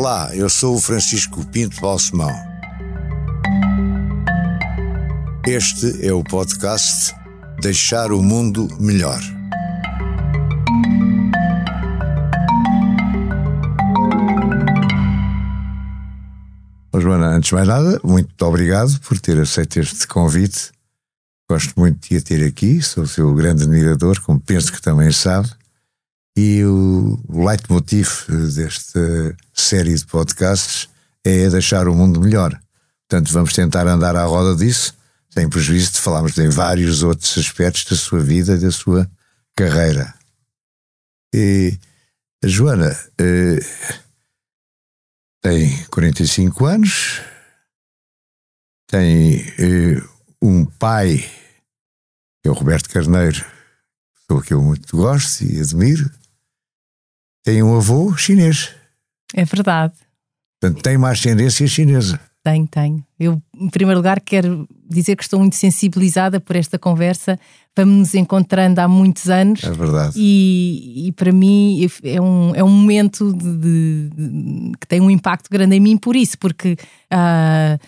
Olá, eu sou o Francisco Pinto Balsemão. Este é o podcast Deixar o Mundo Melhor. Joana, antes de mais nada, muito obrigado por ter aceito este convite. Gosto muito de a ter aqui, sou o seu grande admirador, como penso que também sabe. E o, leitmotiv desta série de podcasts é deixar o mundo melhor. Portanto, vamos tentar andar à roda disso, sem prejuízo de falarmos de vários outros aspectos da sua vida e da sua carreira. E Joana eh, tem 45 anos, tem eh, um pai, que é o Roberto Carneiro, pessoa que eu muito gosto e admiro, tem um avô chinês. É verdade. Portanto, tem uma ascendência chinesa. Tenho, tenho. Eu, em primeiro lugar, quero dizer que estou muito sensibilizada por esta conversa. Vamos nos encontrando há muitos anos. É verdade. E, e para mim é um, é um momento de, de, de, que tem um impacto grande em mim por isso, porque uh,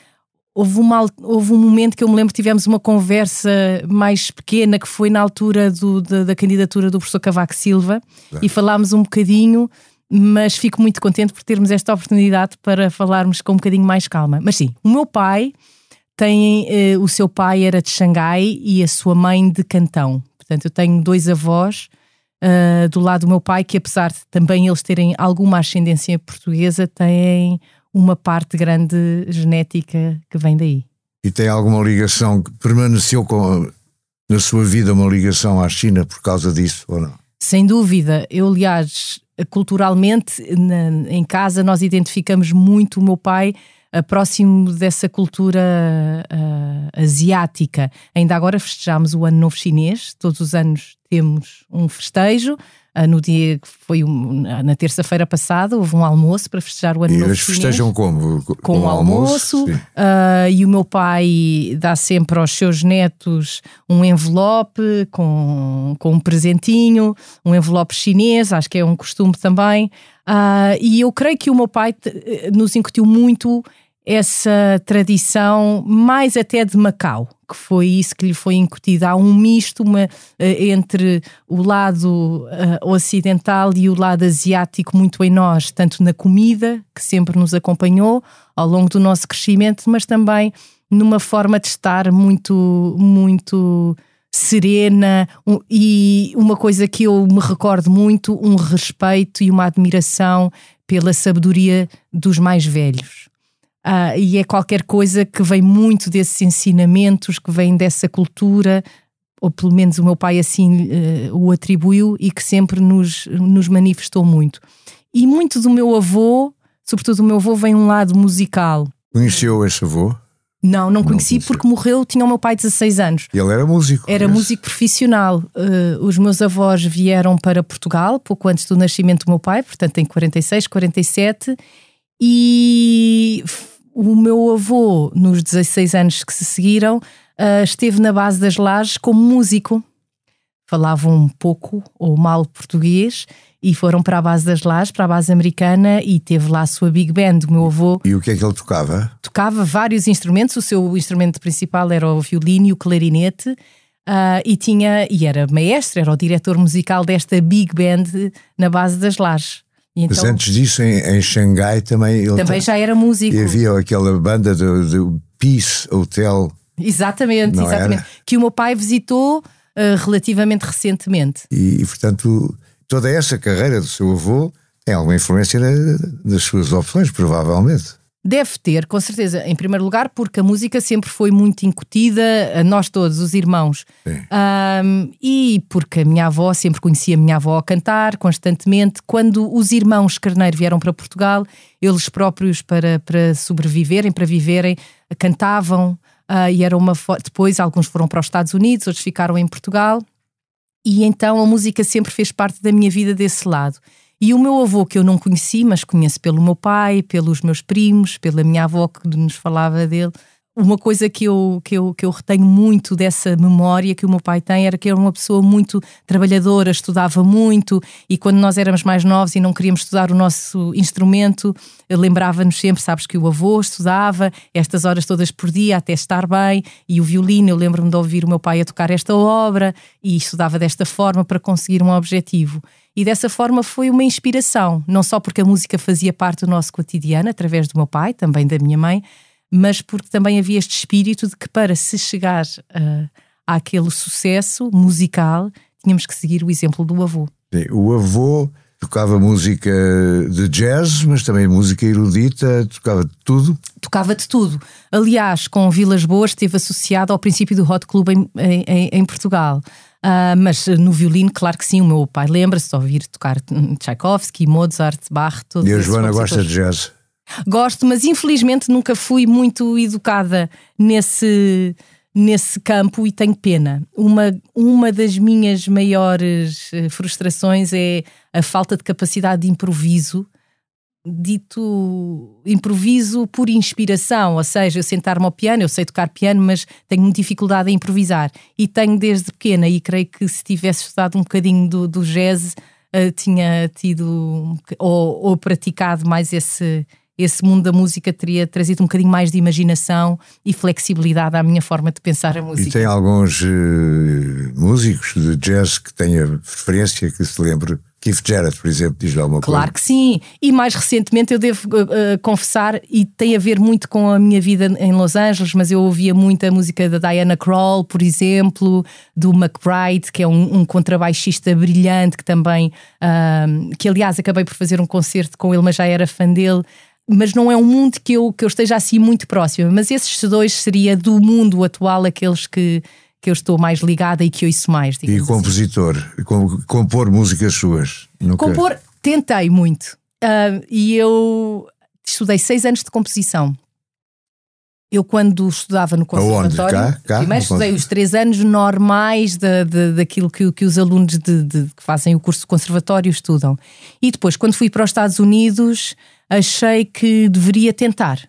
houve, uma, houve um momento que eu me lembro que tivemos uma conversa mais pequena, que foi na altura do, da, da candidatura do professor Cavaco Silva, e falámos um bocadinho mas fico muito contente por termos esta oportunidade para falarmos com um bocadinho mais calma. Mas sim, o meu pai tem, eh, o seu pai era de Xangai e a sua mãe de Cantão. Portanto, eu tenho dois avós uh, do lado do meu pai que, apesar de também eles terem alguma ascendência portuguesa, têm uma parte grande genética que vem daí. E tem alguma ligação que permaneceu com, na sua vida uma ligação à China por causa disso ou não? Sem dúvida. Eu, aliás, culturalmente, na, em casa, nós identificamos muito o meu pai uh, próximo dessa cultura uh, asiática. Ainda agora festejámos o Ano Novo Chinês, todos os anos temos um festejo. Uh, no dia que foi na terça-feira passada, houve um almoço para festejar o ano e novo. E eles festejam como? Com, com um almoço. almoço uh, e o meu pai dá sempre aos seus netos um envelope com, com um presentinho, um envelope chinês, acho que é um costume também. Uh, e eu creio que o meu pai nos incutiu muito essa tradição, mais até de Macau, que foi isso que lhe foi incutido. Há um misto uma, eh, entre o lado uh, ocidental e o lado asiático muito em nós, tanto na comida, que sempre nos acompanhou ao longo do nosso crescimento, mas também numa forma de estar muito, muito serena um, e uma coisa que eu me recordo muito, um respeito e uma admiração pela sabedoria dos mais velhos. Uh, e é qualquer coisa que vem muito desses ensinamentos, que vem dessa cultura, ou pelo menos o meu pai assim uh, o atribuiu e que sempre nos, nos manifestou muito. E muito do meu avô, sobretudo do meu avô, vem um lado musical. Conheceu esse avô? Não, não conheci não porque morreu, tinha o meu pai 16 anos. E ele era músico? Era músico profissional. Uh, os meus avós vieram para Portugal pouco antes do nascimento do meu pai, portanto em 46, 47, e o meu avô, nos 16 anos que se seguiram, uh, esteve na base das lajes como músico. Falavam um pouco ou mal português e foram para a base das lajes, para a base americana e teve lá a sua big band, o meu avô. E o que é que ele tocava? Tocava vários instrumentos, o seu instrumento principal era o violino e o clarinete. Uh, e tinha e era maestro, era o diretor musical desta big band na base das lajes. Então, Mas antes disso, em, em Xangai também ele também já era músico. E havia aquela banda do, do Peace Hotel. Exatamente, Não exatamente. Era? Que o meu pai visitou uh, relativamente recentemente. E, e, portanto, toda essa carreira do seu avô tem alguma influência na, das suas opções, provavelmente. Deve ter, com certeza, em primeiro lugar, porque a música sempre foi muito incutida a nós todos, os irmãos. Um, e porque a minha avó sempre conhecia a minha avó a cantar constantemente. Quando os irmãos Carneiro vieram para Portugal, eles próprios, para, para sobreviverem, para viverem, cantavam. Uh, e era uma depois alguns foram para os Estados Unidos, outros ficaram em Portugal. E então a música sempre fez parte da minha vida desse lado. E o meu avô, que eu não conheci, mas conheço pelo meu pai, pelos meus primos, pela minha avó que nos falava dele, uma coisa que eu, que, eu, que eu retenho muito dessa memória que o meu pai tem era que era uma pessoa muito trabalhadora, estudava muito e quando nós éramos mais novos e não queríamos estudar o nosso instrumento, lembrava-nos sempre, sabes, que o avô estudava estas horas todas por dia até estar bem e o violino, eu lembro-me de ouvir o meu pai a tocar esta obra e estudava desta forma para conseguir um objetivo. E dessa forma foi uma inspiração, não só porque a música fazia parte do nosso cotidiano, através do meu pai, também da minha mãe, mas porque também havia este espírito de que para se chegar uh, àquele sucesso musical tínhamos que seguir o exemplo do avô. Sim, o avô tocava música de jazz, mas também música erudita, tocava de tudo. Tocava de tudo. Aliás, com Vilas Boas esteve associado ao princípio do Hot Club em, em, em Portugal. Uh, mas no violino, claro que sim, o meu pai lembra-se de ouvir tocar Tchaikovsky, Mozart, Bach, todos E a Joana gosta de jazz? Gosto, mas infelizmente nunca fui muito educada nesse, nesse campo e tenho pena. Uma, uma das minhas maiores eh, frustrações é a falta de capacidade de improviso. Dito improviso por inspiração, ou seja, eu sentar-me ao piano, eu sei tocar piano, mas tenho dificuldade em improvisar. E tenho desde pequena, e creio que se tivesse estudado um bocadinho do, do jazz, uh, tinha tido ou, ou praticado mais esse, esse mundo da música teria trazido um bocadinho mais de imaginação e flexibilidade à minha forma de pensar a música. E tem alguns uh, músicos de jazz que tenha preferência, que se lembre. Keith Jarrett, por exemplo, diz alguma coisa. Claro que sim. E mais recentemente eu devo uh, confessar, e tem a ver muito com a minha vida em Los Angeles, mas eu ouvia muito a música da Diana Krall, por exemplo, do McBride, que é um, um contrabaixista brilhante, que também, uh, que aliás acabei por fazer um concerto com ele, mas já era fã dele mas não é um mundo que eu, que eu esteja assim muito próxima. Mas esses dois seria do mundo atual aqueles que, que eu estou mais ligada e que ouço mais. E compositor, assim. compor músicas suas? Nunca... Compor, tentei muito. Uh, e eu estudei seis anos de composição. Eu, quando estudava no conservatório, cá, cá, primeiro estudei os três anos normais de, daquilo que, que os alunos de, de, que fazem o curso de conservatório estudam. E depois, quando fui para os Estados Unidos, achei que deveria tentar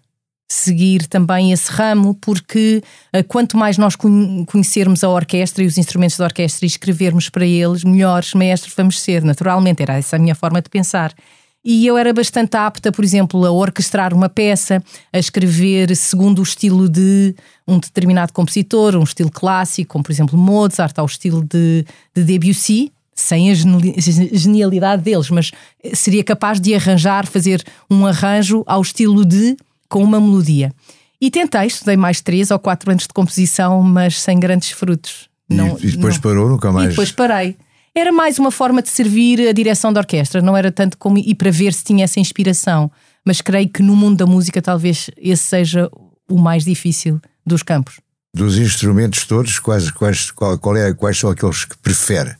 seguir também esse ramo, porque uh, quanto mais nós conhecermos a orquestra e os instrumentos da orquestra e escrevermos para eles, melhores maestros vamos ser. Naturalmente, era essa a minha forma de pensar. E eu era bastante apta, por exemplo, a orquestrar uma peça, a escrever segundo o estilo de um determinado compositor, um estilo clássico, como por exemplo Mozart, ao estilo de, de Debussy, sem a genialidade deles, mas seria capaz de arranjar, fazer um arranjo ao estilo de, com uma melodia. E tentei, estudei mais três ou quatro anos de composição, mas sem grandes frutos. E, não, e depois não. parou, nunca mais. E depois parei. Era mais uma forma de servir a direção da orquestra, não era tanto como e para ver se tinha essa inspiração. Mas creio que no mundo da música talvez esse seja o mais difícil dos campos. Dos instrumentos todos, quais, quais, qual, qual é, quais são aqueles que prefere?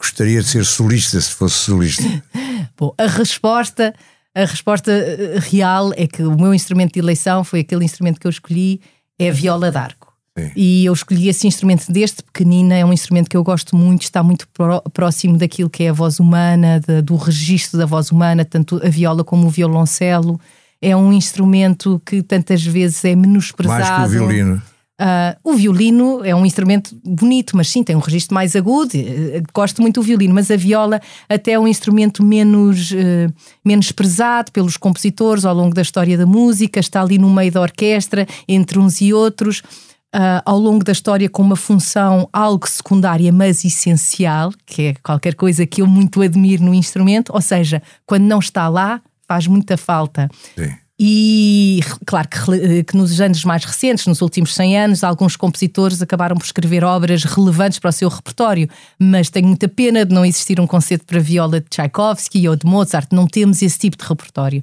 Gostaria de ser solista se fosse solista? Bom, a resposta, a resposta eh, real é que o meu instrumento de eleição foi aquele instrumento que eu escolhi, é a viola d'arco. E eu escolhi esse instrumento desde pequenina, é um instrumento que eu gosto muito, está muito próximo daquilo que é a voz humana, de, do registro da voz humana, tanto a viola como o violoncelo. É um instrumento que tantas vezes é menosprezado. Mais que o violino. Uh, o violino é um instrumento bonito, mas sim, tem um registro mais agudo. Eh, gosto muito do violino, mas a viola até é um instrumento menos, uh, menos prezado pelos compositores ao longo da história da música, está ali no meio da orquestra, entre uns e outros. Uh, ao longo da história com uma função algo secundária, mas essencial, que é qualquer coisa que eu muito admiro no instrumento, ou seja, quando não está lá, faz muita falta. Sim. E claro que, que, nos anos mais recentes, nos últimos 100 anos, alguns compositores acabaram por escrever obras relevantes para o seu repertório, mas tenho muita pena de não existir um concerto para viola de Tchaikovsky ou de Mozart, não temos esse tipo de repertório.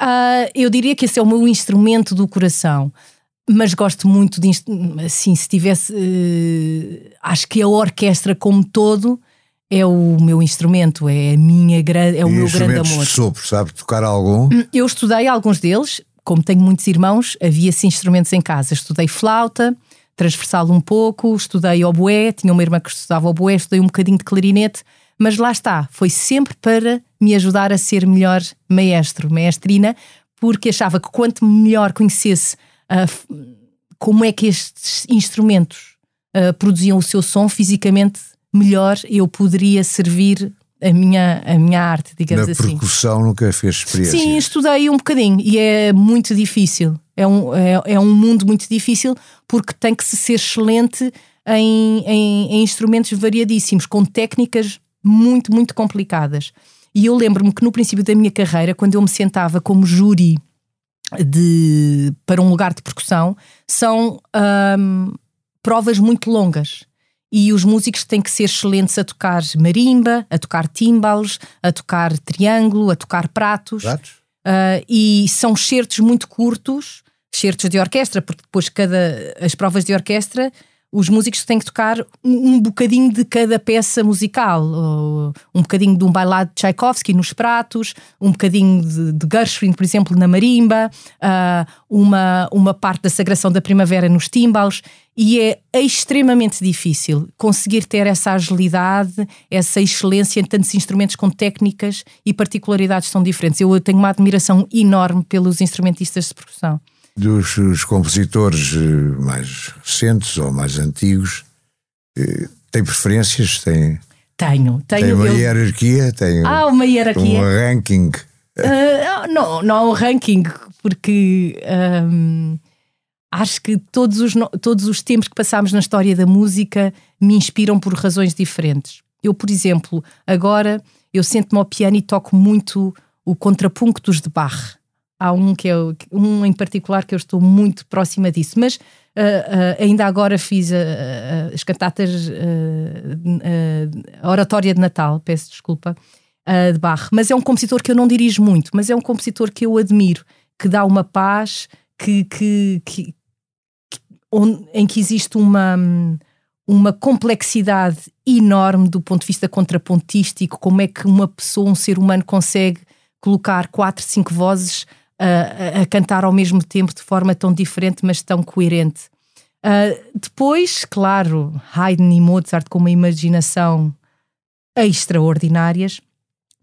Uh, eu diria que esse é o meu instrumento do coração mas gosto muito de assim se tivesse uh, acho que a orquestra como todo é o meu instrumento, é a minha é o e meu grande amor. De sopro, sabe tocar algum? Hum, eu estudei alguns deles, como tenho muitos irmãos, havia-se instrumentos em casa. Estudei flauta, transversal um pouco, estudei oboé, tinha uma irmã que estudava oboé, estudei um bocadinho de clarinete, mas lá está, foi sempre para me ajudar a ser melhor maestro, maestrina, porque achava que quanto melhor conhecesse como é que estes instrumentos produziam o seu som fisicamente melhor, eu poderia servir a minha, a minha arte, digamos Na assim. Percussão nunca fez experiência? Sim, estudei um bocadinho e é muito difícil. É um, é, é um mundo muito difícil porque tem que se ser excelente em, em, em instrumentos variadíssimos, com técnicas muito, muito complicadas. E eu lembro-me que no princípio da minha carreira, quando eu me sentava como júri de, para um lugar de percussão, são hum, provas muito longas e os músicos têm que ser excelentes a tocar marimba, a tocar timbales, a tocar triângulo, a tocar pratos. pratos? Uh, e são certos muito curtos, certos de orquestra, porque depois cada as provas de orquestra os músicos têm que tocar um, bocadinho de cada peça musical, um bocadinho de um bailado de Tchaikovsky nos pratos, um bocadinho de, de Gershwin, por exemplo, na marimba, uh, uma, uma parte da Sagração da Primavera nos timbales, e é extremamente difícil conseguir ter essa agilidade, essa excelência em tantos instrumentos com técnicas e particularidades tão diferentes. Eu tenho uma admiração enorme pelos instrumentistas de percussão dos compositores eh, mais recentes ou mais antigos, eh, tem preferências? Tem, tenho, tenho. Tem uma eu... hierarquia? Tem ah, uma hierarquia. Um ranking? Uh, não, não há um ranking, porque um, acho que todos os, todos os tempos que passámos na história da música me inspiram por razões diferentes. Eu, por exemplo, agora eu sento-me ao piano e toco muito o contrapunctos de Bach há um que é um em particular que eu estou muito próxima disso, mas uh, uh, ainda agora fiz uh, as cantatas, a oratória de Natal, peço desculpa, de Bach, mas é um compositor que eu não dirijo muito, mas é um compositor que eu admiro, que dá uma paz, que, que, que onde, em que existe uma uma complexidade enorme do ponto de vista contrapontístico, como é que uma pessoa, um ser humano consegue colocar quatro, cinco vozes a, a, cantar ao mesmo tempo de forma tão diferente, mas tão coerente. Uh, depois, claro, Haydn e Mozart com uma imaginação extraordinárias,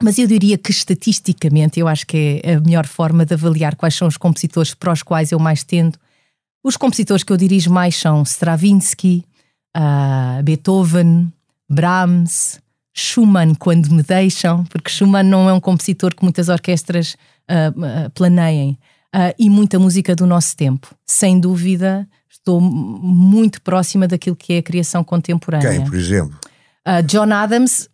mas eu diria que estatisticamente eu acho que é a melhor forma de avaliar quais são os compositores para os quais eu mais tendo. Os compositores que eu dirijo mais são Stravinsky, uh, Beethoven, Brahms, Schumann, quando me deixam, porque Schumann não é um compositor que muitas orquestras uh, planeiem. Uh, e muita música do nosso tempo. Sem dúvida, estou muito próxima daquilo que é a criação contemporânea. Quem, por exemplo? Uh, John Adams,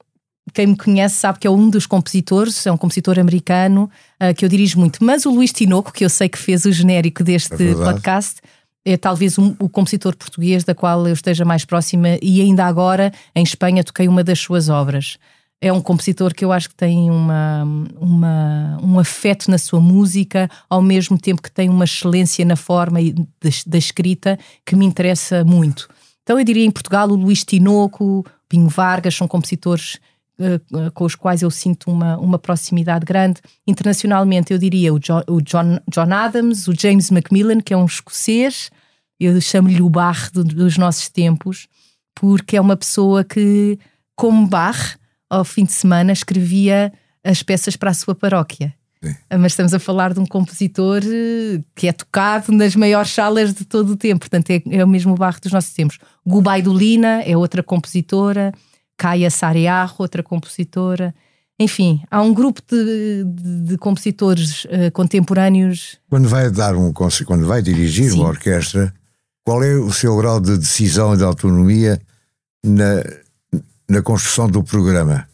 quem me conhece sabe que é um dos compositores, é um compositor americano uh, que eu dirijo muito. Mas o Luís Tinoco, que eu sei que fez o genérico deste é podcast, é talvez um, o compositor português da qual eu esteja mais próxima e ainda agora em Espanha toquei uma das suas obras é um compositor que eu acho que tem uma, uma, um afeto na sua música, ao mesmo tempo que tem uma excelência na forma da, escrita que me interessa muito. Então eu diria em Portugal o Luís Tinoco, Pinho Vargas, são compositores uh, com os quais eu sinto uma, uma proximidade grande. Internacionalmente eu diria o, John, o John, John Adams, o James Macmillan, que é um escocês, eu chamo-lhe o Bach do, dos nossos tempos, porque é uma pessoa que, como Bach, ao fim de semana escrevia as peças para a sua paróquia. Sim. Mas estamos a falar de um compositor eh, que é tocado nas maiores salas de todo o tempo, portanto é, é o mesmo barro dos nossos tempos. Gubaidulina é outra compositora, Kaya Sarearro, outra compositora. Enfim, há um grupo de, de, de compositores uh, contemporâneos. Quando vai dar um quando vai dirigir Sim. uma orquestra, qual é o seu grau de decisão e de autonomia na, na construção do programa?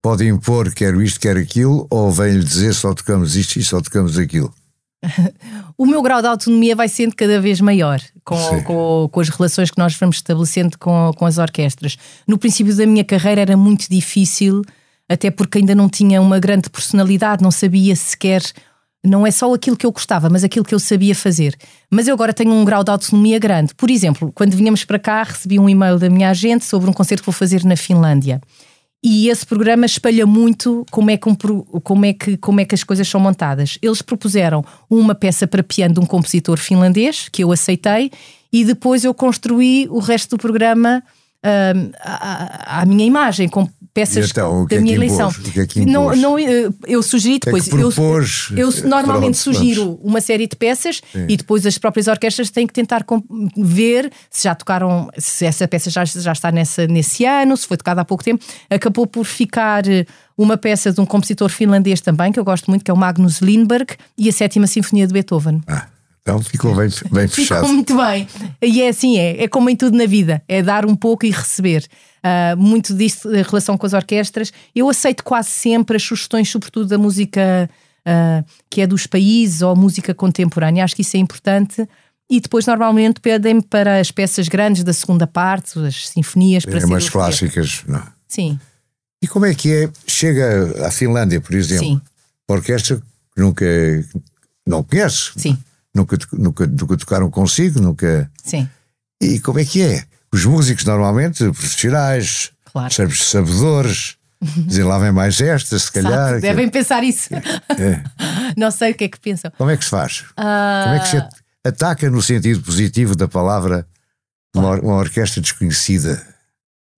Pode impor quero isto, quero aquilo, ou vem-lhe dizer só tocamos isto e só tocamos aquilo? o meu grau de autonomia vai sendo cada vez maior com, com, com, as relações que nós vamos estabelecendo com, com as orquestras. No princípio da minha carreira era muito difícil, até porque ainda não tinha uma grande personalidade, não sabia sequer não é só aquilo que eu gostava, mas aquilo que eu sabia fazer. Mas eu agora tenho um grau de autonomia grande. Por exemplo, quando vinhamos para cá, recebi um e-mail da minha agente sobre um concerto que vou fazer na Finlândia. E esse programa espelha muito como é, que como, é que, como é que as coisas são montadas. Eles propuseram uma peça para piano de um compositor finlandês, que eu aceitei, e depois eu construí o resto do programa uh, à, à, minha imagem, com peças então, da é minha eleição. É não, não, eh, eu sugeri é depois. eu, eu, normalmente pronto, sugiro vamos. uma série de peças Sim. e depois as próprias orquestras têm que tentar ver se já tocaram, se essa peça já, já está nessa, nesse ano, se foi tocada há pouco tempo. Acabou por ficar eh, uma peça de um compositor finlandês também, que eu gosto muito, que é o Magnus Lindberg, e a Sétima Sinfonia de Beethoven. Ah. Então ficou bem, bem fechado. Ficou muito bem. E é assim, é, é como em tudo na vida, é dar um pouco e receber. Uh, muito disso em relação com as orquestras. Eu aceito quase sempre as sugestões, sobretudo da música uh, que é dos países ou música contemporânea. Acho que isso é importante. E depois, normalmente, pedem-me para as peças grandes da segunda parte, as sinfonias. Para é, umas clássicas, não? Sim. E como é que é? Chega à Finlândia, por exemplo, Sim. orquestra que nunca não conhece. Sim nunca, nunca, nunca tocaram consigo, nunca. Sim. E como é que é? Os músicos normalmente, profissionais, claro. sabedores, dizem lá vem mais esta, se calhar. Sabe, devem pensar isso. É. Não sei o que é que pensam. Como é que se faz? Uh... Como é que se ataca no sentido positivo da palavra uma, uma orquestra desconhecida?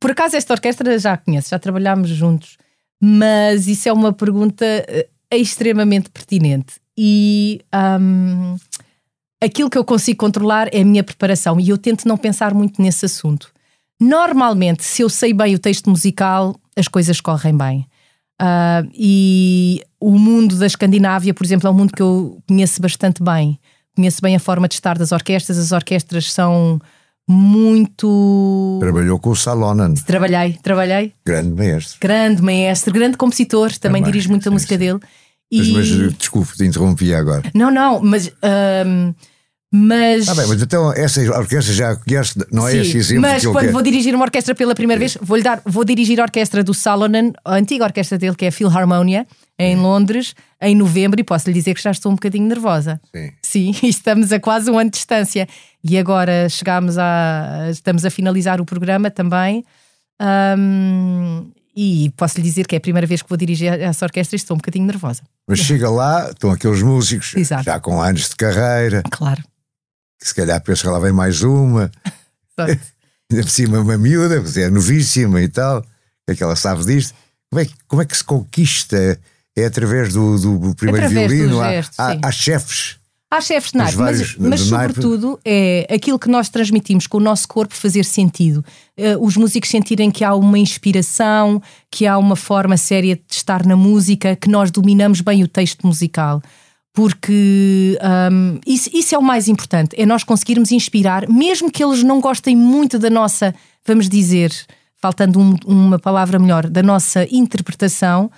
Por acaso esta orquestra já a conheço, já trabalhámos juntos, mas isso é uma pergunta eh, extremamente pertinente. E um, aquilo que eu consigo controlar é a minha preparação e eu tento não pensar muito nesse assunto. Normalmente, se eu sei bem o texto musical, as coisas correm bem. Uh, e o mundo da Escandinávia, por exemplo, é um mundo que eu conheço bastante bem. Conheço bem a forma de estar das orquestras. As orquestras são muito. Trabalhou com o Salonen. Trabalhei, trabalhei. Grande maestro. Grande maestro, grande compositor, também, também dirijo muito sim, a música sim. dele. Mas, e... mas desculpe, te interrompi agora. Não, não, mas. Um, mas. Ah, bem, mas então essa orquestra já conhece, não é esse exemplo Mas que quando quero. vou dirigir uma orquestra pela primeira Sim. vez, vou-lhe dar, vou dirigir a orquestra do Salonen, a antiga orquestra dele, que é a Philharmonia, em Londres, em novembro, e posso lhe dizer que já estou um bocadinho nervosa. Sim. Sim, estamos a quase um ano de distância. E agora chegamos a. estamos a finalizar o programa também. Um, e posso lhe dizer que é a primeira vez que vou dirigir essa orquestra e estou um bocadinho nervosa. Mas chega lá, estão aqueles músicos Exato. já com anos de carreira. Claro. Que se calhar pensa que lá vem mais uma. Ainda por cima uma miúda, é novíssima e tal. É que ela sabe disto. Como é, como é que se conquista? É através do, do primeiro através violino? Gesto, há, há, há chefes Há chefes de naipe, mas, mas sobretudo é aquilo que nós transmitimos com o nosso corpo fazer sentido. Uh, os músicos sentirem que há uma inspiração, que há uma forma séria de estar na música, que nós dominamos bem o texto musical. Porque um, isso, isso é o mais importante, é nós conseguirmos inspirar, mesmo que eles não gostem muito da nossa, vamos dizer, faltando um, uma palavra melhor, da nossa interpretação,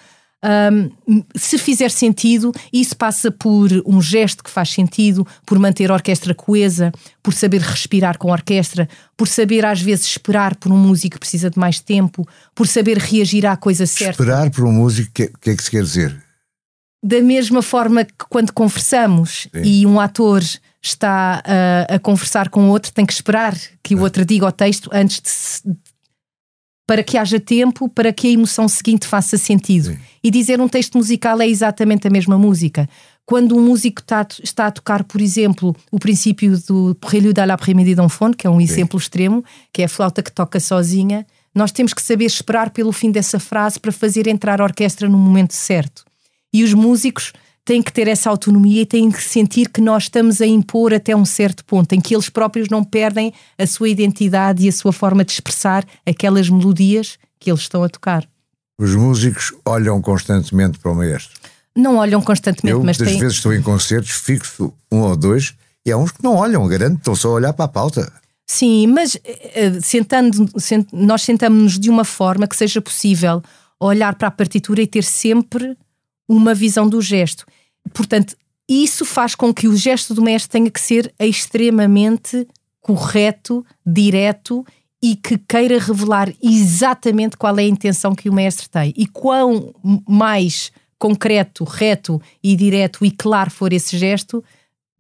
um, se fizer sentido, isso passa por um gesto que faz sentido, por manter a orquestra coesa, por saber respirar com a orquestra, por saber às vezes esperar por um músico que precisa de mais tempo, por saber reagir à coisa certa. Esperar por um músico, o que, que, é que se quer dizer? Da mesma forma que quando conversamos Sim. e um ator está a, a conversar com o outro, tem que esperar que o outro diga o texto antes de, para que haja tempo para que a emoção seguinte faça sentido. Sim. E dizer um texto musical é exatamente a mesma música. Quando um músico está, está a tocar, por exemplo, o princípio do Prélude à l'après-midi d'enfant, que é um Sim. exemplo extremo, que é a flauta que toca sozinha, nós temos que saber esperar pelo fim dessa frase para fazer entrar a orquestra no momento certo. E os músicos têm que ter essa autonomia e têm que sentir que nós estamos a impor até um certo ponto, em que eles próprios não perdem a sua identidade e a sua forma de expressar aquelas melodias que eles estão a tocar. Os músicos olham constantemente para o maestro? Não olham constantemente, Eu, mas muitas têm... vezes estou em concertos, fixo um ou dois, e há uns que não olham, garanto, estão só a olhar para a pauta. Sim, mas uh, sentando, sent, nós sentamos-nos de uma forma que seja possível olhar para a partitura e ter sempre uma visão do gesto. Portanto, isso faz com que o gesto do mestre tenha que ser extremamente correto, direto e que queira revelar exatamente qual é a intenção que o mestre tem. E quão mais concreto, reto e direto e claro for esse gesto,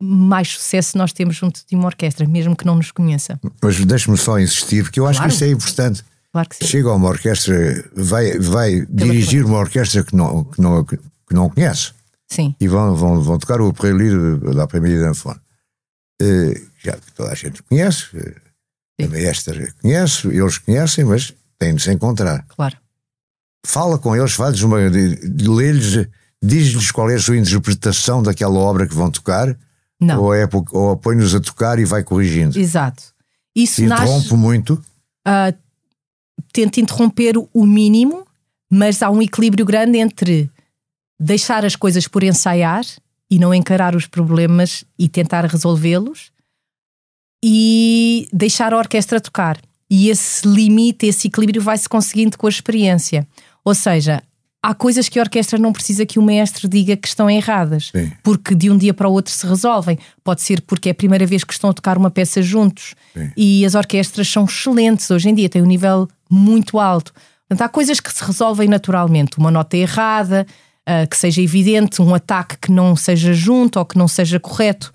mais sucesso nós temos junto de uma orquestra, mesmo que não nos conheça. Mas deixe-me só insistir, porque eu acho claro. que isso é importante. Claro que sim. Chega a uma orquestra, vai, vai dirigir uma orquestra que não, que não, que não conhece. Sim. E vão, vão, vão tocar o Prélude da Primeira Danfone. Uh, já toda a gente conhece, uh, a maestra conhece, eles conhecem, mas têm de se encontrar. Claro. fala com eles, faz uma. lê-lhes, diz-lhes qual é a sua interpretação daquela obra que vão tocar. Não. Ou, é, ou põe-nos a tocar e vai corrigindo. Exato. Isso Interrompe nasce, muito. uh, tenta interromper o mínimo, mas há um equilíbrio grande entre deixar as coisas por ensaiar e não encarar os problemas e tentar resolvê-los e deixar a orquestra tocar. E esse limite, esse equilíbrio vai-se conseguindo com a experiência. Ou seja, há coisas que a orquestra não precisa que o mestre diga que estão erradas, Sim. porque de um dia para o outro se resolvem. Pode ser porque é a primeira vez que estão a tocar uma peça juntos. Sim. E as orquestras são excelentes hoje em dia, têm um nível muito alto. Portanto, há coisas que se resolvem naturalmente. Uma nota errada, uh, que seja evidente, um ataque que não seja junto ou que não seja correto.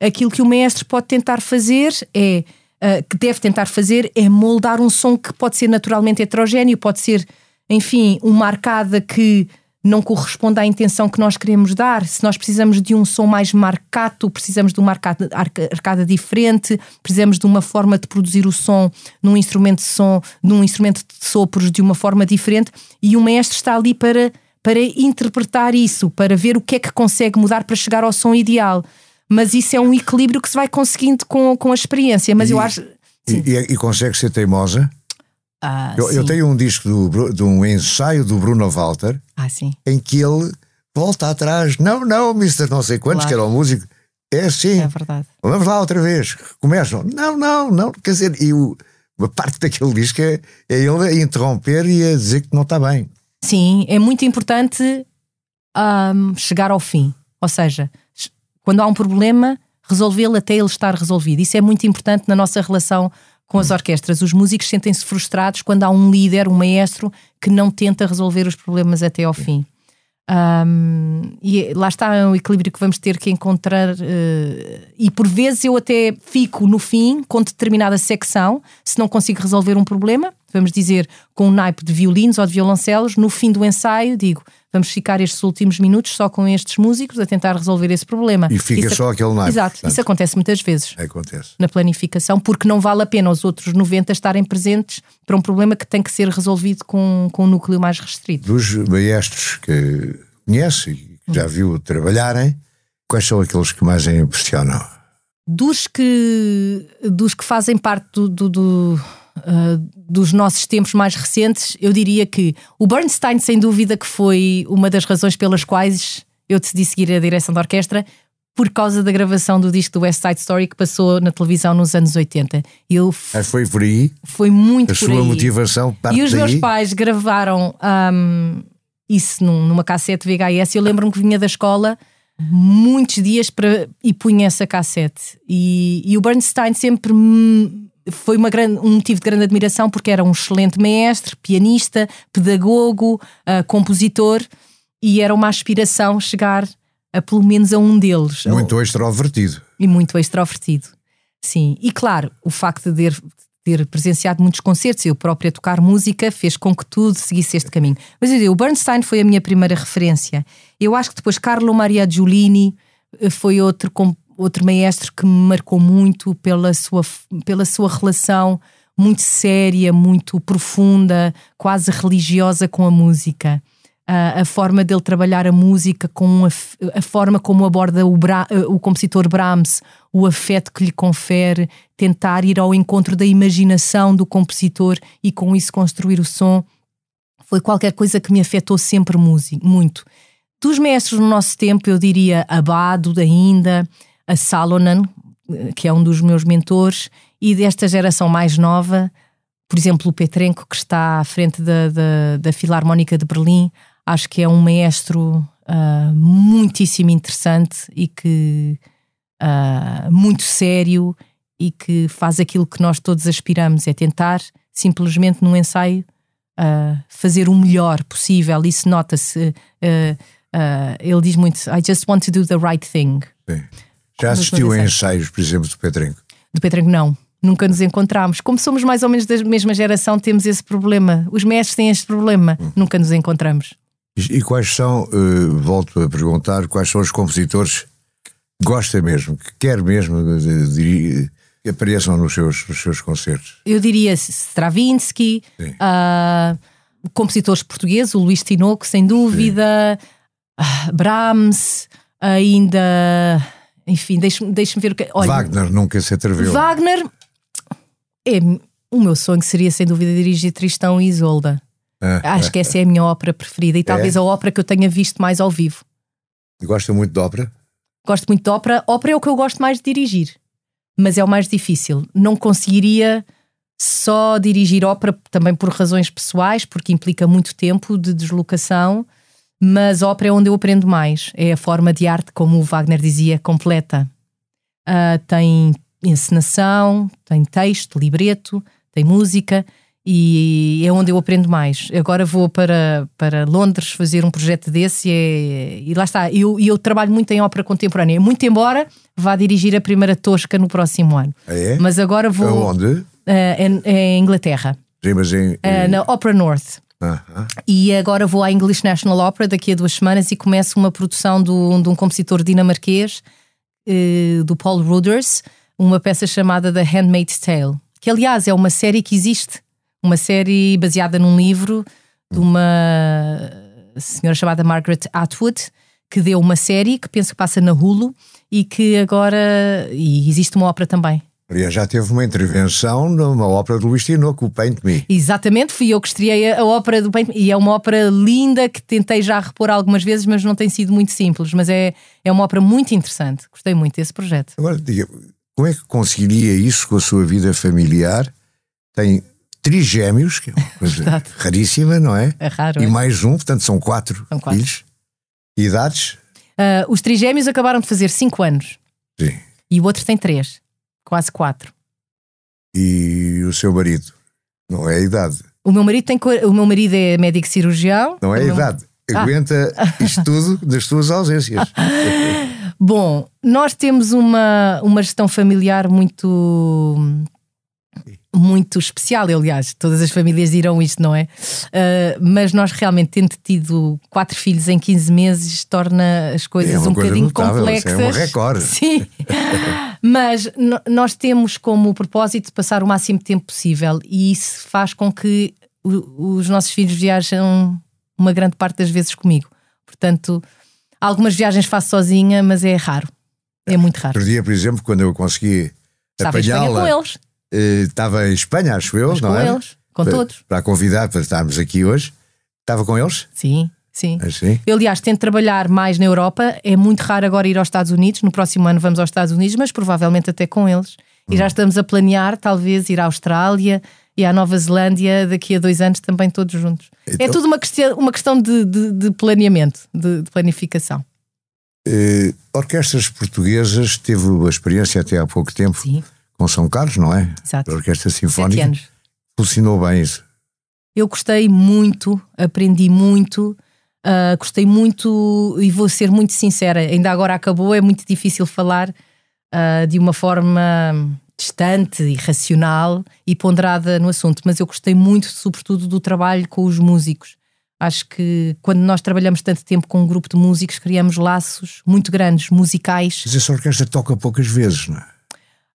Aquilo que o mestre pode tentar fazer é. Uh, que deve tentar fazer é moldar um som que pode ser naturalmente heterogéneo, pode ser, enfim, uma arcada que não corresponde à intenção que nós queremos dar. Se nós precisamos de um som mais marcado, precisamos de uma arcada, arcada diferente, precisamos de uma forma de produzir o som num instrumento de som, num instrumento de sopros de uma forma diferente, e o mestre está ali para, para interpretar isso, para ver o que é que consegue mudar para chegar ao som ideal mas isso é um equilíbrio que se vai conseguindo com, com a experiência. Mas e, eu acho. E, e, e, consegue ser teimosa? Ah, eu, eu, tenho um disco do, de um ensaio do Bruno Walter ah, em que ele volta atrás. Não, não, Mr. Não sei quantos, claro. que era o músico. É assim. É verdade. Vamos lá outra vez. Começam. Não, não, não. Quer dizer, e o, uma parte daquele disco é, é ele a interromper e a dizer que não está bem. Sim, é muito importante um, chegar ao fim. Ou seja, quando há um problema, resolvê-lo até ele estar resolvido. Isso é muito importante na nossa relação com as orquestras. Os músicos sentem-se frustrados quando há um líder, um maestro, que não tenta resolver os problemas até ao fim. Um, e lá está o equilíbrio que vamos ter que encontrar. Uh, e por vezes eu até fico no fim com determinada secção, se não consigo resolver um problema, vamos dizer, com um naipe de violinos ou de violoncelos, no fim do ensaio digo vamos ficar estes últimos minutos só com estes músicos a tentar resolver esse problema. E fica isso, só aquele naipe. Exato, portanto, isso acontece muitas vezes. Acontece. Na planificação, porque não vale a pena os outros 90 estarem presentes para um problema que tem que ser resolvido com, com um núcleo mais restrito. Dos maestros que conhece e que já viu trabalharem, quais são aqueles que mais a impressionam? Dos que, dos que fazem parte do, do, do uh, dos nossos tempos mais recentes, eu diria que o Bernstein, sem dúvida, que foi uma das razões pelas quais eu decidi seguir a direção da orquestra, por causa da gravação do disco do West Side Story que passou na televisão nos anos 80. Eu ah, foi por aí? Foi muito a por sua aí. motivação parte E os daí? meus pais gravaram um, isso numa cassete VHS. Eu lembro-me que vinha da escola muitos dias para, e punha essa cassete. E, e o Bernstein sempre foi uma grande, um motivo de grande admiração porque era um excelente maestro, pianista, pedagogo, uh, compositor e era uma aspiração chegar a pelo menos a um deles. Muito extrovertido. E muito extrovertido, sim. E claro, o facto de ter, ter presenciado muitos concertos, eu própria tocar música, fez com que tudo seguisse este caminho. Mas eu digo, o Bernstein foi a minha primeira referência. Eu acho que depois Carlo Maria Giulini eh, foi outro outro maestro que me marcou muito pela sua, pela sua relação muito séria, muito profunda, quase religiosa com a música. Uh, a forma dele trabalhar a música, com a, a forma como aborda o, Bra o compositor Brahms, o afeto que lhe confere, tentar ir ao encontro da imaginação do compositor e com isso construir o som, foi qualquer coisa que me afetou sempre muito. Dos mestres no nosso tempo, eu diria Abado ainda, a Salonen, que é um dos meus mentores, e desta geração mais nova, por exemplo, o Petrenko, que está à frente da, da, da Filarmónica de Berlim, acho que é um maestro uh, muitíssimo interessante e que uh, muito sério e que faz aquilo que nós todos aspiramos, é tentar simplesmente num ensaio uh, fazer o melhor possível. Isso nota-se. ele diz muito: I just want to do the right thing. Sim. Já assistiu a ensaios, por exemplo, do Petrenco? Do Petrenco, não. Nunca nos encontramos. Como somos mais ou menos da mesma geração, temos esse problema. Os mestres têm este problema. Hum. Nunca nos encontramos. E, e quais são, uh, volto a perguntar, quais são os compositores que gosta mesmo, que quer mesmo de, de, que apareçam nos seus, nos seus concertos? Eu diria Stravinsky, uh, compositores portugueses, o Luís Tinoco, sem dúvida, uh, Brahms, ainda. Enfim, deixe-me deixe ver o que. Olha, Wagner nunca se atreveu. Wagner. É, o meu sonho seria, sem dúvida, dirigir Tristão e Isolda. Ah, Acho que essa é a minha ópera preferida e talvez é? a ópera que eu tenha visto mais ao vivo. Gosta muito de ópera? Gosto muito de ópera. Ópera é o que eu gosto mais de dirigir, mas é o mais difícil. Não conseguiria só dirigir ópera também por razões pessoais, porque implica muito tempo de deslocação, mas ópera é onde eu aprendo mais. É a forma de arte, como o Wagner dizia, completa. Uh, tem encenação, tem texto, libreto, tem música e é onde eu aprendo mais. Agora vou para, para Londres fazer um projeto desse e, é, e lá está. Eu, eu trabalho muito em ópera contemporânea, muito embora vá dirigir a primeira Tosca no próximo ano. Ah, é? Mas agora vou. Aonde? Uh, em, em, Inglaterra. Sim, mas em, Uh, na Opera North. E agora vou à English National Opera daqui a duas semanas e começo uma produção do, de um compositor dinamarquês, uh, do Paul Ruders, uma peça chamada The Handmaid's Tale, que aliás é uma série que existe uma série baseada num livro de uma senhora chamada Margaret Atwood, que deu uma série que penso que passa na Hulu e que agora. e existe uma ópera também. Aliás, já teve uma intervenção numa ópera do Luís Tinoco, o Paint Me. Exatamente, fui eu que estreiei a ópera do Paint Me. E é uma ópera linda que tentei já repor algumas vezes, mas não tem sido muito simples. Mas é, é uma ópera muito interessante. Gostei muito desse projeto. Agora, diga, como é que conseguiria isso com a sua vida familiar? Tem trigêmeos, que é uma coisa raríssima, não é? É raro. E é? mais um, portanto são quatro, são quatro. filhos. Idades? Uh, os trigêmeos acabaram de fazer cinco anos. Sim. E o outro tem três, quase quatro. E o seu marido? Não é a idade? O meu marido, tem, o meu marido é médico cirurgião. Não é a idade. Ah. Aguenta isto tudo das suas ausências. Bom, nós temos uma, uma gestão familiar muito muito especial, aliás, todas as famílias dirão isto, não é? Uh, mas nós realmente, tendo tido quatro filhos em 15 meses, torna as coisas é um bocadinho notável, complexas. É um recorde. Sim, mas nós temos como propósito passar o máximo de tempo possível e isso faz com que o, os nossos filhos viajem uma grande parte das vezes comigo. Portanto, algumas viagens faço sozinha, mas é raro. É muito raro. Outro dia, por exemplo, quando eu consegui apanhá-la. com eles estava em Espanha, acho eu, Mas não com é? eles, com para, todos. Para convidar para estarmos aqui hoje. Estava com eles? Sim. Sim. Assim? Eu, aliás, tento trabalhar mais na Europa. É muito raro agora ir aos Estados Unidos. No próximo ano vamos aos Estados Unidos, mas provavelmente até com eles. E hum. já estamos a planear, talvez, ir à Austrália e à Nova Zelândia daqui a dois anos também todos juntos. É então, é tudo uma questão, uma questão de, de, de planeamento, de, de planificação. Uh, orquestras portuguesas, teve a experiência até há pouco tempo. Sim com São Carlos, não é? Exato. A Orquestra Sinfónica. anos. Funcionou bem isso. Eu gostei muito, aprendi muito, uh, gostei muito e vou ser muito sincera. Ainda agora acabou, é muito difícil falar uh, de uma forma distante e racional e ponderada no assunto, mas eu gostei muito, sobretudo, do trabalho com os músicos. Acho que quando nós trabalhamos tanto tempo com um grupo de músicos, criamos laços muito grandes, musicais. Mas essa orquestra toca poucas vezes, não é?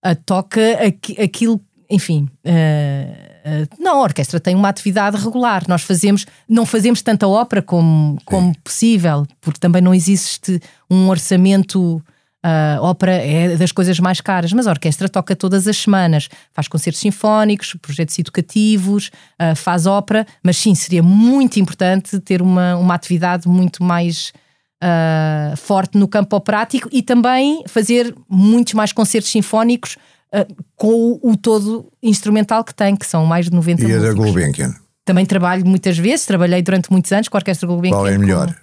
Uh, toca aqu aquilo, enfim. Uh, não, a orquestra tem uma atividade regular. Nós fazemos, não fazemos tanta ópera como, como possível, porque também não existe um orçamento. A ópera é das coisas mais caras, mas a orquestra toca todas as semanas, faz concertos sinfónicos, projetos educativos, faz ópera, mas sim, seria muito importante ter uma, uma atividade muito mais uh, forte no campo operático e também fazer muitos mais concertos sinfónicos uh, com o, o, todo instrumental que tem, que são mais de 90 e músicos. E a da Gulbenkian? Também trabalho muitas vezes, trabalhei durante muitos anos com a Orquestra Gulbenkian. Qual é melhor?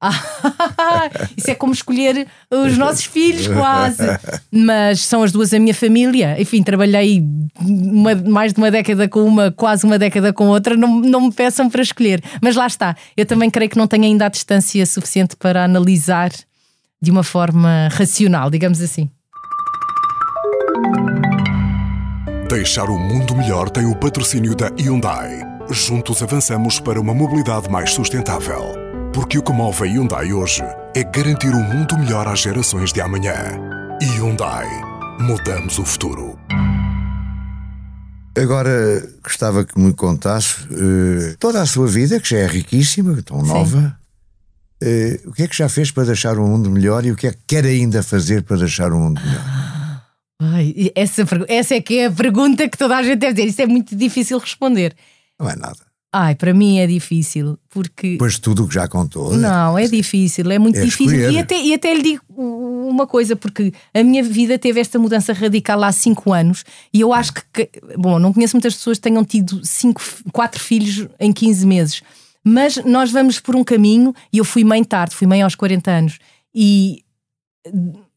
Com isso é como escolher os nossos filhos, quase. Mas são as duas a minha família. Enfim, trabalhei uma, mais de uma década com uma, quase uma década com outra. Não, não me peçam para escolher. Mas lá está. Eu também creio que não tenho ainda a distância suficiente para analisar de uma forma racional, digamos assim. Deixar o mundo melhor tem o patrocínio da Hyundai. Juntos avançamos para uma mobilidade mais sustentável. Porque o que move a Hyundai hoje é garantir um mundo melhor às gerações de amanhã. Hyundai. Mudamos o futuro. Agora gostava que me contasse uh, toda a sua vida, que já é riquíssima, tão nova. Uh, o que é que já fez para deixar o mundo melhor e o que é que quer ainda fazer para deixar o mundo melhor? Ai, essa, essa é que é a pergunta que toda a gente deve ter. Isso é muito difícil responder. Não é nada. Ai, para mim é difícil, porque. Depois tudo o que já contou. Né? Não, é difícil, é muito é difícil. E até, e até lhe digo uma coisa, porque a minha vida teve esta mudança radical há 5 anos e eu acho que. Bom, não conheço muitas pessoas que tenham tido cinco, quatro filhos em 15 meses, mas nós vamos por um caminho e eu fui mãe tarde, fui mãe aos 40 anos. E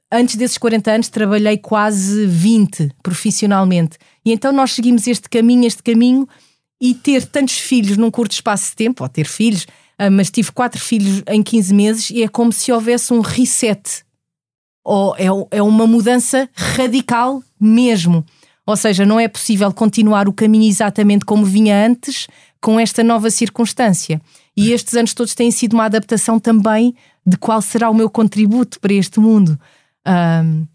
antes desses 40 anos trabalhei quase 20 profissionalmente. E então nós seguimos este caminho, este caminho e ter tantos filhos num curto espaço de tempo, ou ter filhos, ah, mas tive quatro filhos em 15 meses e é como se houvesse um reset. Ou é, é uma mudança radical mesmo. Ou seja, não é possível continuar o caminho exatamente como vinha antes com esta nova circunstância. E estes anos todos têm sido uma adaptação também de qual será o meu contributo para este mundo. Um,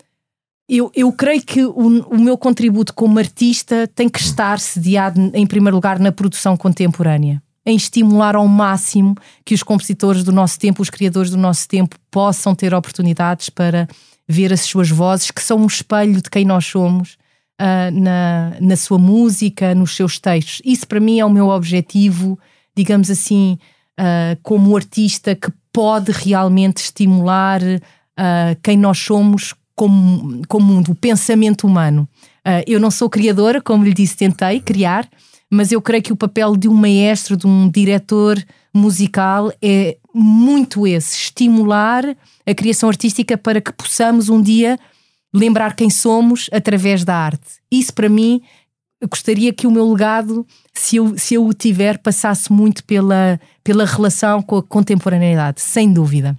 eu, eu creio que o, o, meu contributo como artista tem que estar sediado, em primeiro lugar, na produção contemporânea. Em estimular ao máximo que os compositores do nosso tempo, os criadores do nosso tempo, possam ter oportunidades para ver as suas vozes, que são um espelho de quem nós somos, uh, na, na sua música, nos seus textos. Isso, para mim, é o meu objetivo, digamos assim, uh, como artista que pode realmente estimular uh, quem nós somos como, como o pensamento humano. Uh, eu não sou criadora, como lhe disse, tentei criar, mas eu creio que o papel de um maestro, de um diretor musical é muito esse: estimular a criação artística para que possamos um dia lembrar quem somos através da arte. Isso, para mim, gostaria que o meu legado, se eu, se eu o tiver, passasse muito pela, pela relação com a contemporaneidade, sem dúvida.